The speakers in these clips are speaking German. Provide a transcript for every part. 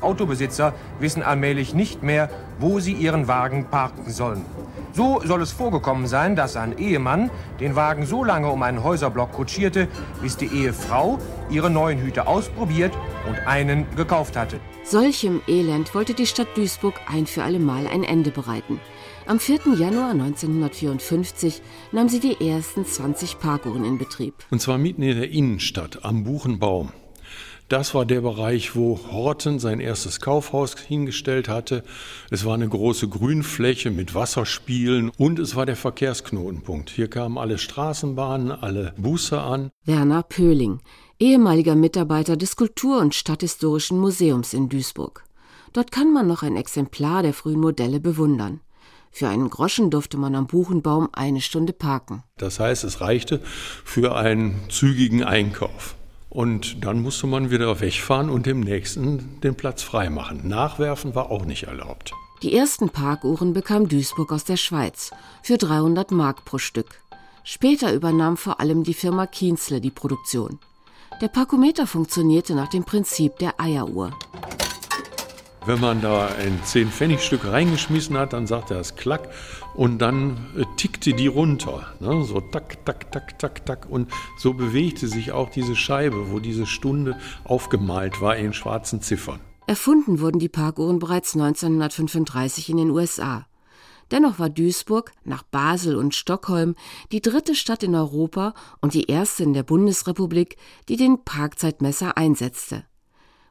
Autobesitzer wissen allmählich nicht mehr, wo sie ihren Wagen parken sollen. So soll es vorgekommen sein, dass ein Ehemann den Wagen so lange um einen Häuserblock kutschierte, bis die Ehefrau ihre neuen Hüte ausprobiert und einen gekauft hatte. Solchem Elend wollte die Stadt Duisburg ein für allemal ein Ende bereiten. Am 4. Januar 1954 nahm sie die ersten 20 Parkuhren in Betrieb. Und zwar mitten in der Innenstadt am Buchenbaum. Das war der Bereich, wo Horten sein erstes Kaufhaus hingestellt hatte. Es war eine große Grünfläche mit Wasserspielen und es war der Verkehrsknotenpunkt. Hier kamen alle Straßenbahnen, alle Busse an. Werner Pöhling, ehemaliger Mitarbeiter des Kultur- und Stadthistorischen Museums in Duisburg. Dort kann man noch ein Exemplar der frühen Modelle bewundern. Für einen Groschen durfte man am Buchenbaum eine Stunde parken. Das heißt, es reichte für einen zügigen Einkauf. Und dann musste man wieder wegfahren und dem nächsten den Platz freimachen. Nachwerfen war auch nicht erlaubt. Die ersten Parkuhren bekam Duisburg aus der Schweiz für 300 Mark pro Stück. Später übernahm vor allem die Firma Kienzle die Produktion. Der Parkometer funktionierte nach dem Prinzip der Eieruhr. Wenn man da ein 10-Pfennig-Stück reingeschmissen hat, dann sagte er es klack und dann äh, tickte die runter. Ne? So tak, tak, tak, tak, tak. Und so bewegte sich auch diese Scheibe, wo diese Stunde aufgemalt war in schwarzen Ziffern. Erfunden wurden die Parkuhren bereits 1935 in den USA. Dennoch war Duisburg nach Basel und Stockholm die dritte Stadt in Europa und die erste in der Bundesrepublik, die den Parkzeitmesser einsetzte.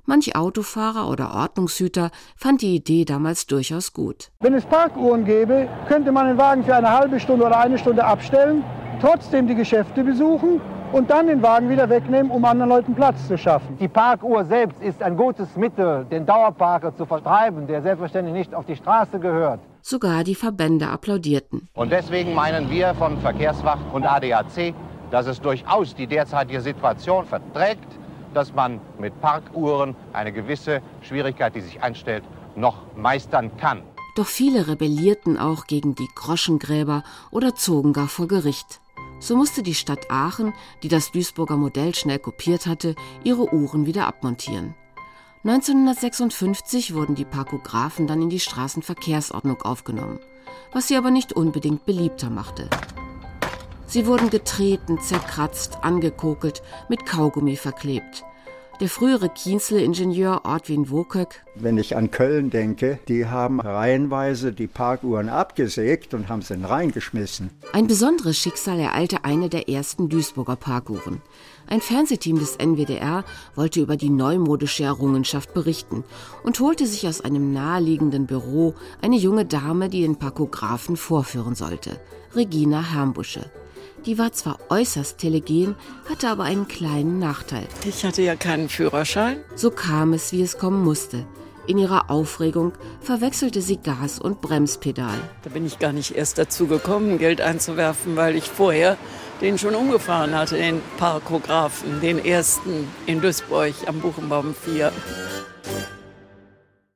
Manch Autofahrer oder Ordnungshüter fand die Idee damals durchaus gut. Wenn es Parkuhren gäbe, könnte man den Wagen für eine halbe Stunde oder eine Stunde abstellen, trotzdem die Geschäfte besuchen und dann den Wagen wieder wegnehmen, um anderen Leuten Platz zu schaffen. Die Parkuhr selbst ist ein gutes Mittel, den Dauerparker zu vertreiben, der selbstverständlich nicht auf die Straße gehört. Sogar die Verbände applaudierten. Und deswegen meinen wir von Verkehrswacht und ADAC, dass es durchaus die derzeitige Situation verträgt, dass man mit Parkuhren eine gewisse Schwierigkeit, die sich einstellt, noch meistern kann. Doch viele rebellierten auch gegen die Groschengräber oder zogen gar vor Gericht. So musste die Stadt Aachen, die das Duisburger Modell schnell kopiert hatte, ihre Uhren wieder abmontieren. 1956 wurden die Parkographen dann in die Straßenverkehrsordnung aufgenommen, was sie aber nicht unbedingt beliebter machte. Sie wurden getreten, zerkratzt, angekokelt, mit Kaugummi verklebt. Der frühere Kienzle-Ingenieur Ortwin Wokök. Wenn ich an Köln denke, die haben reihenweise die Parkuhren abgesägt und haben sie reingeschmissen. Ein besonderes Schicksal ereilte eine der ersten Duisburger Parkuhren. Ein Fernsehteam des NWDR wollte über die neumodische Errungenschaft berichten und holte sich aus einem naheliegenden Büro eine junge Dame, die den Parkographen vorführen sollte, Regina Hermbusche. Die war zwar äußerst telegen, hatte aber einen kleinen Nachteil. Ich hatte ja keinen Führerschein. So kam es, wie es kommen musste. In ihrer Aufregung verwechselte sie Gas- und Bremspedal. Da bin ich gar nicht erst dazu gekommen, Geld einzuwerfen, weil ich vorher den schon umgefahren hatte, den Parkographen, den ersten in Duisburg am Buchenbaum 4.